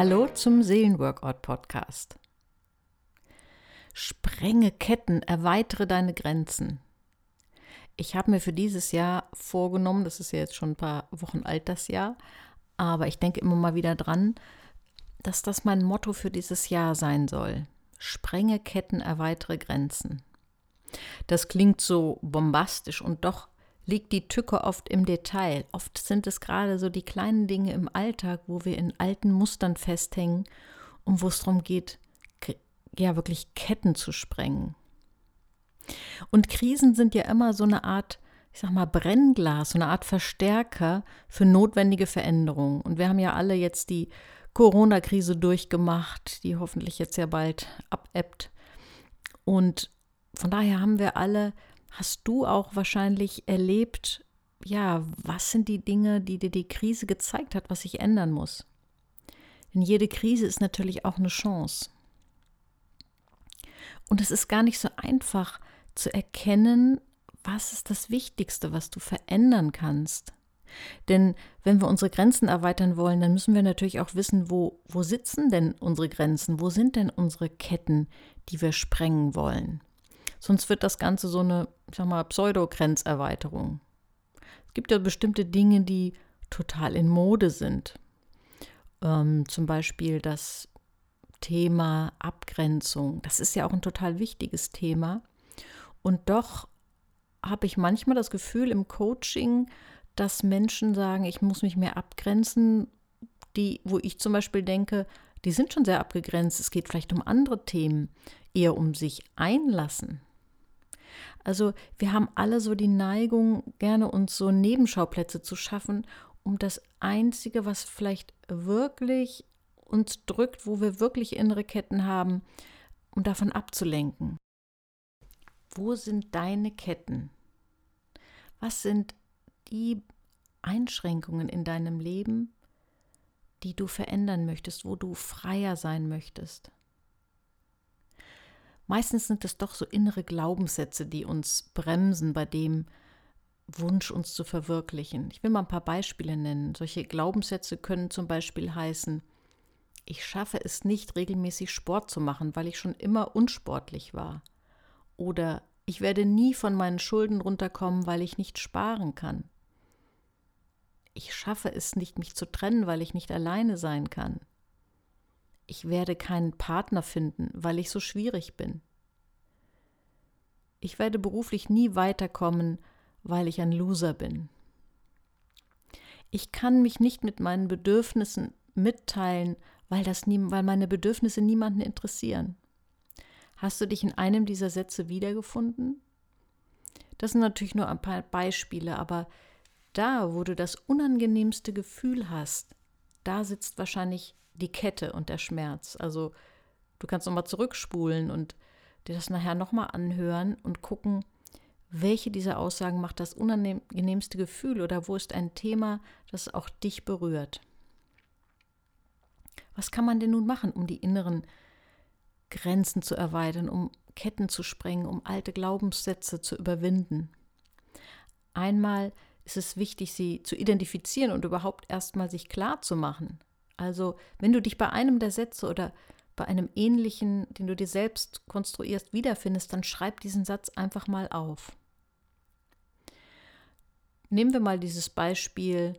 Hallo zum Seelenworkout Podcast. Sprenge Ketten, erweitere deine Grenzen. Ich habe mir für dieses Jahr vorgenommen, das ist ja jetzt schon ein paar Wochen alt, das Jahr, aber ich denke immer mal wieder dran, dass das mein Motto für dieses Jahr sein soll. Sprenge Ketten, erweitere Grenzen. Das klingt so bombastisch und doch liegt die Tücke oft im Detail. Oft sind es gerade so die kleinen Dinge im Alltag, wo wir in alten Mustern festhängen und wo es darum geht, ja wirklich Ketten zu sprengen. Und Krisen sind ja immer so eine Art, ich sag mal, Brennglas, so eine Art Verstärker für notwendige Veränderungen. Und wir haben ja alle jetzt die Corona-Krise durchgemacht, die hoffentlich jetzt ja bald abebbt. Und von daher haben wir alle hast du auch wahrscheinlich erlebt, ja, was sind die Dinge, die dir die Krise gezeigt hat, was sich ändern muss? Denn jede Krise ist natürlich auch eine Chance. Und es ist gar nicht so einfach zu erkennen, was ist das Wichtigste, was du verändern kannst. Denn wenn wir unsere Grenzen erweitern wollen, dann müssen wir natürlich auch wissen, wo, wo sitzen denn unsere Grenzen, wo sind denn unsere Ketten, die wir sprengen wollen. Sonst wird das Ganze so eine, ich sag mal, Pseudo-Grenzerweiterung. Es gibt ja bestimmte Dinge, die total in Mode sind. Ähm, zum Beispiel das Thema Abgrenzung. Das ist ja auch ein total wichtiges Thema. Und doch habe ich manchmal das Gefühl im Coaching, dass Menschen sagen, ich muss mich mehr abgrenzen, die, wo ich zum Beispiel denke, die sind schon sehr abgegrenzt. Es geht vielleicht um andere Themen, eher um sich einlassen. Also wir haben alle so die Neigung, gerne uns so Nebenschauplätze zu schaffen, um das Einzige, was vielleicht wirklich uns drückt, wo wir wirklich innere Ketten haben, um davon abzulenken. Wo sind deine Ketten? Was sind die Einschränkungen in deinem Leben, die du verändern möchtest, wo du freier sein möchtest? Meistens sind es doch so innere Glaubenssätze, die uns bremsen bei dem Wunsch, uns zu verwirklichen. Ich will mal ein paar Beispiele nennen. Solche Glaubenssätze können zum Beispiel heißen, ich schaffe es nicht, regelmäßig Sport zu machen, weil ich schon immer unsportlich war. Oder ich werde nie von meinen Schulden runterkommen, weil ich nicht sparen kann. Ich schaffe es nicht, mich zu trennen, weil ich nicht alleine sein kann ich werde keinen Partner finden, weil ich so schwierig bin. Ich werde beruflich nie weiterkommen, weil ich ein Loser bin. Ich kann mich nicht mit meinen Bedürfnissen mitteilen, weil, das nie, weil meine Bedürfnisse niemanden interessieren. Hast du dich in einem dieser Sätze wiedergefunden? Das sind natürlich nur ein paar Beispiele, aber da, wo du das unangenehmste Gefühl hast, da sitzt wahrscheinlich die Kette und der Schmerz. Also du kannst nochmal zurückspulen und dir das nachher nochmal anhören und gucken, welche dieser Aussagen macht das unangenehmste Gefühl oder wo ist ein Thema, das auch dich berührt. Was kann man denn nun machen, um die inneren Grenzen zu erweitern, um Ketten zu sprengen, um alte Glaubenssätze zu überwinden? Einmal ist es wichtig, sie zu identifizieren und überhaupt erstmal sich klar zu machen. Also, wenn du dich bei einem der Sätze oder bei einem ähnlichen, den du dir selbst konstruierst, wiederfindest, dann schreib diesen Satz einfach mal auf. Nehmen wir mal dieses Beispiel,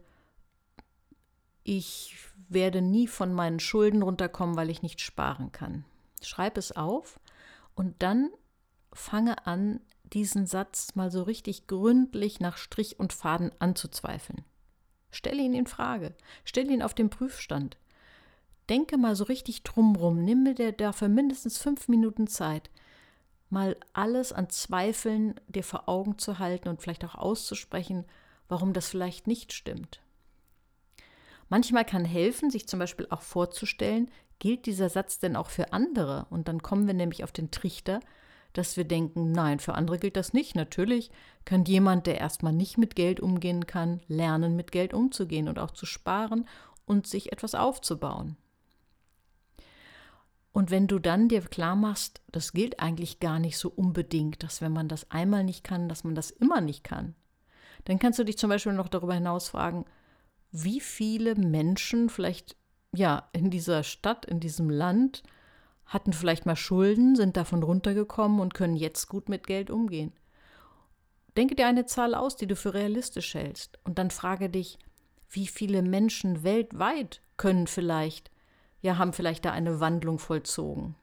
ich werde nie von meinen Schulden runterkommen, weil ich nicht sparen kann. Schreib es auf und dann fange an, diesen Satz mal so richtig gründlich nach Strich und Faden anzuzweifeln. Stelle ihn in Frage. Stelle ihn auf den Prüfstand. Denke mal so richtig drumrum. Nimm mir dafür mindestens fünf Minuten Zeit, mal alles an Zweifeln dir vor Augen zu halten und vielleicht auch auszusprechen, warum das vielleicht nicht stimmt. Manchmal kann helfen, sich zum Beispiel auch vorzustellen, gilt dieser Satz denn auch für andere? Und dann kommen wir nämlich auf den Trichter, dass wir denken, nein, für andere gilt das nicht. Natürlich kann jemand, der erstmal nicht mit Geld umgehen kann, lernen, mit Geld umzugehen und auch zu sparen und sich etwas aufzubauen. Und wenn du dann dir klar machst, das gilt eigentlich gar nicht so unbedingt, dass wenn man das einmal nicht kann, dass man das immer nicht kann, dann kannst du dich zum Beispiel noch darüber hinaus fragen, wie viele Menschen, vielleicht ja, in dieser Stadt, in diesem Land, hatten vielleicht mal Schulden, sind davon runtergekommen und können jetzt gut mit Geld umgehen. Denke dir eine Zahl aus, die du für realistisch hältst, und dann frage dich, wie viele Menschen weltweit können vielleicht, ja, haben vielleicht da eine Wandlung vollzogen.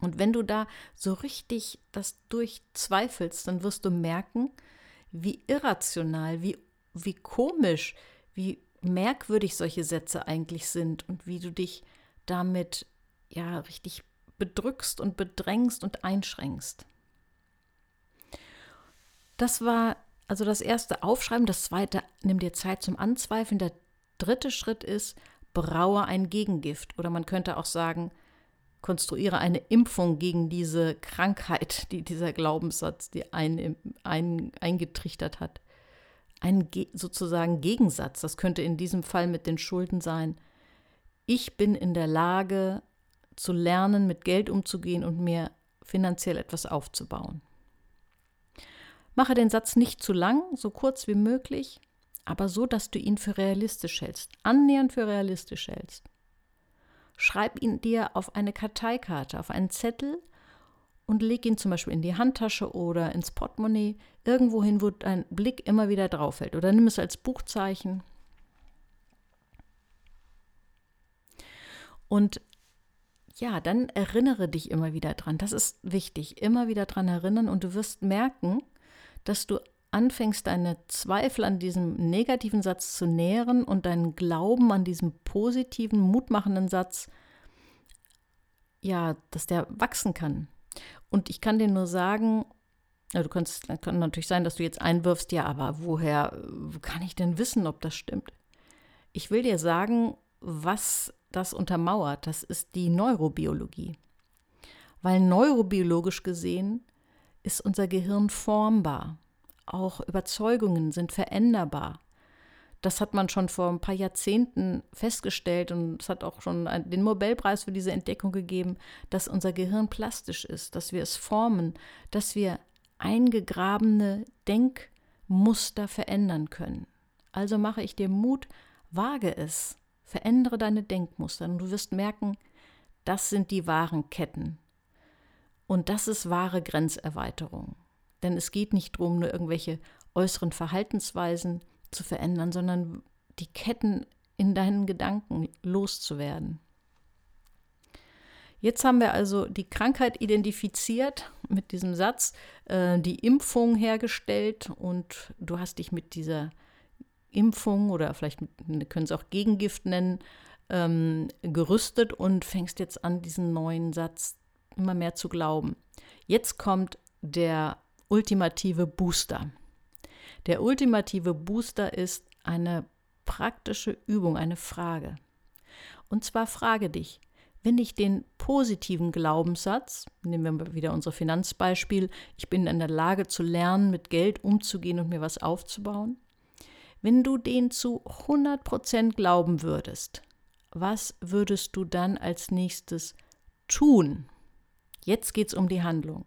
Und wenn du da so richtig das durchzweifelst, dann wirst du merken, wie irrational, wie, wie komisch, wie merkwürdig solche Sätze eigentlich sind und wie du dich damit ja richtig bedrückst und bedrängst und einschränkst. Das war also das erste Aufschreiben, das zweite, nimm dir Zeit zum Anzweifeln. Der dritte Schritt ist, braue ein Gegengift. Oder man könnte auch sagen, konstruiere eine Impfung gegen diese Krankheit, die dieser Glaubenssatz die ein, ein, eingetrichtert hat. Ein sozusagen Gegensatz, das könnte in diesem Fall mit den Schulden sein. Ich bin in der Lage zu lernen, mit Geld umzugehen und mir finanziell etwas aufzubauen. Mache den Satz nicht zu lang, so kurz wie möglich, aber so, dass du ihn für realistisch hältst, annähernd für realistisch hältst. Schreib ihn dir auf eine Karteikarte, auf einen Zettel und leg ihn zum Beispiel in die Handtasche oder ins Portemonnaie, irgendwo hin, wo dein Blick immer wieder drauf fällt. Oder nimm es als Buchzeichen. Und ja, dann erinnere dich immer wieder dran. Das ist wichtig. Immer wieder dran erinnern und du wirst merken, dass du anfängst, deine Zweifel an diesem negativen Satz zu nähren und deinen Glauben an diesem positiven, mutmachenden Satz, ja, dass der wachsen kann. Und ich kann dir nur sagen, ja, du kannst, kann natürlich sein, dass du jetzt einwirfst, ja, aber woher kann ich denn wissen, ob das stimmt? Ich will dir sagen, was das untermauert. Das ist die Neurobiologie. Weil neurobiologisch gesehen ist unser Gehirn formbar. Auch Überzeugungen sind veränderbar. Das hat man schon vor ein paar Jahrzehnten festgestellt und es hat auch schon den Nobelpreis für diese Entdeckung gegeben, dass unser Gehirn plastisch ist, dass wir es formen, dass wir eingegrabene Denkmuster verändern können. Also mache ich dir Mut, wage es, verändere deine Denkmuster und du wirst merken, das sind die wahren Ketten. Und das ist wahre Grenzerweiterung. Denn es geht nicht darum, nur irgendwelche äußeren Verhaltensweisen zu verändern, sondern die Ketten in deinen Gedanken loszuwerden. Jetzt haben wir also die Krankheit identifiziert mit diesem Satz, äh, die Impfung hergestellt und du hast dich mit dieser Impfung oder vielleicht können es auch Gegengift nennen, ähm, gerüstet und fängst jetzt an, diesen neuen Satz immer mehr zu glauben. Jetzt kommt der ultimative Booster. Der ultimative Booster ist eine praktische Übung, eine Frage. Und zwar frage dich, wenn ich den positiven Glaubenssatz, nehmen wir wieder unser Finanzbeispiel, ich bin in der Lage zu lernen, mit Geld umzugehen und mir was aufzubauen, wenn du den zu 100% glauben würdest, was würdest du dann als nächstes tun? Jetzt geht es um die Handlung.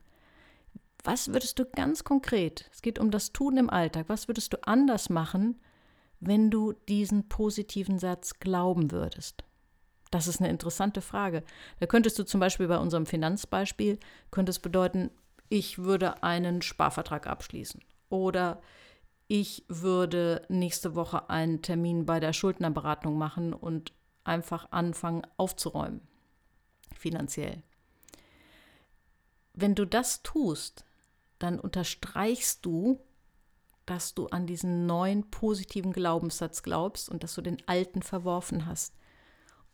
Was würdest du ganz konkret, es geht um das Tun im Alltag, was würdest du anders machen, wenn du diesen positiven Satz glauben würdest? Das ist eine interessante Frage. Da könntest du zum Beispiel bei unserem Finanzbeispiel, könnte es bedeuten, ich würde einen Sparvertrag abschließen oder ich würde nächste Woche einen Termin bei der Schuldnerberatung machen und einfach anfangen aufzuräumen, finanziell. Wenn du das tust, dann unterstreichst du, dass du an diesen neuen positiven Glaubenssatz glaubst und dass du den alten verworfen hast.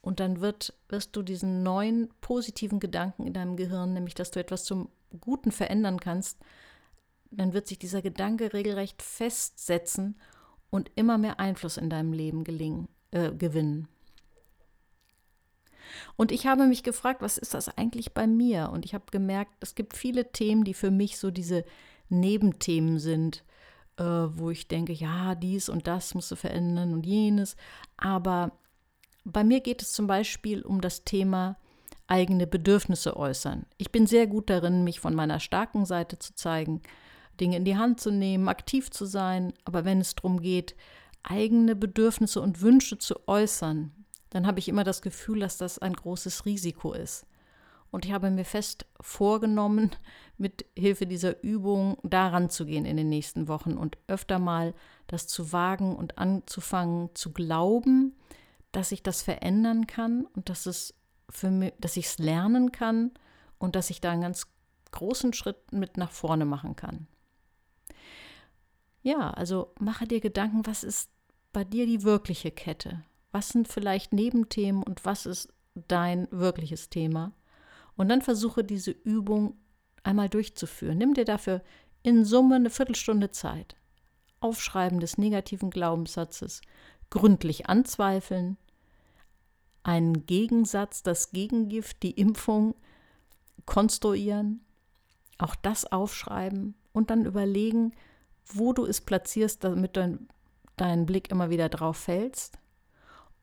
Und dann wird, wirst du diesen neuen positiven Gedanken in deinem Gehirn, nämlich dass du etwas zum Guten verändern kannst, dann wird sich dieser Gedanke regelrecht festsetzen und immer mehr Einfluss in deinem Leben gelingen, äh, gewinnen. Und ich habe mich gefragt, was ist das eigentlich bei mir? Und ich habe gemerkt, es gibt viele Themen, die für mich so diese Nebenthemen sind, äh, wo ich denke, ja, dies und das musst du verändern und jenes. Aber bei mir geht es zum Beispiel um das Thema eigene Bedürfnisse äußern. Ich bin sehr gut darin, mich von meiner starken Seite zu zeigen, Dinge in die Hand zu nehmen, aktiv zu sein. Aber wenn es darum geht, eigene Bedürfnisse und Wünsche zu äußern, dann habe ich immer das Gefühl, dass das ein großes Risiko ist. Und ich habe mir fest vorgenommen, mit Hilfe dieser Übung daran zu gehen in den nächsten Wochen und öfter mal das zu wagen und anzufangen zu glauben, dass ich das verändern kann und dass es für mich, dass ich es lernen kann und dass ich da einen ganz großen Schritt mit nach vorne machen kann. Ja, also mache dir Gedanken, was ist bei dir die wirkliche Kette? Was sind vielleicht Nebenthemen und was ist dein wirkliches Thema? Und dann versuche diese Übung einmal durchzuführen. Nimm dir dafür in Summe eine Viertelstunde Zeit. Aufschreiben des negativen Glaubenssatzes, gründlich anzweifeln, einen Gegensatz, das Gegengift, die Impfung konstruieren, auch das aufschreiben und dann überlegen, wo du es platzierst, damit dein, dein Blick immer wieder drauf fällst.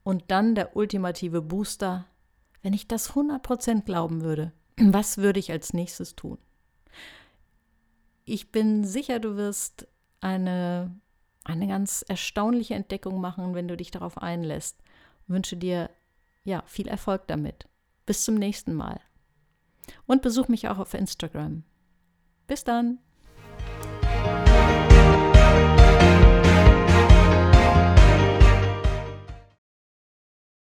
Und dann der ultimative Booster, wenn ich das 100% glauben würde, was würde ich als nächstes tun? Ich bin sicher, du wirst eine, eine ganz erstaunliche Entdeckung machen, wenn du dich darauf einlässt. Ich wünsche dir ja viel Erfolg damit. Bis zum nächsten Mal. Und besuch mich auch auf Instagram. Bis dann.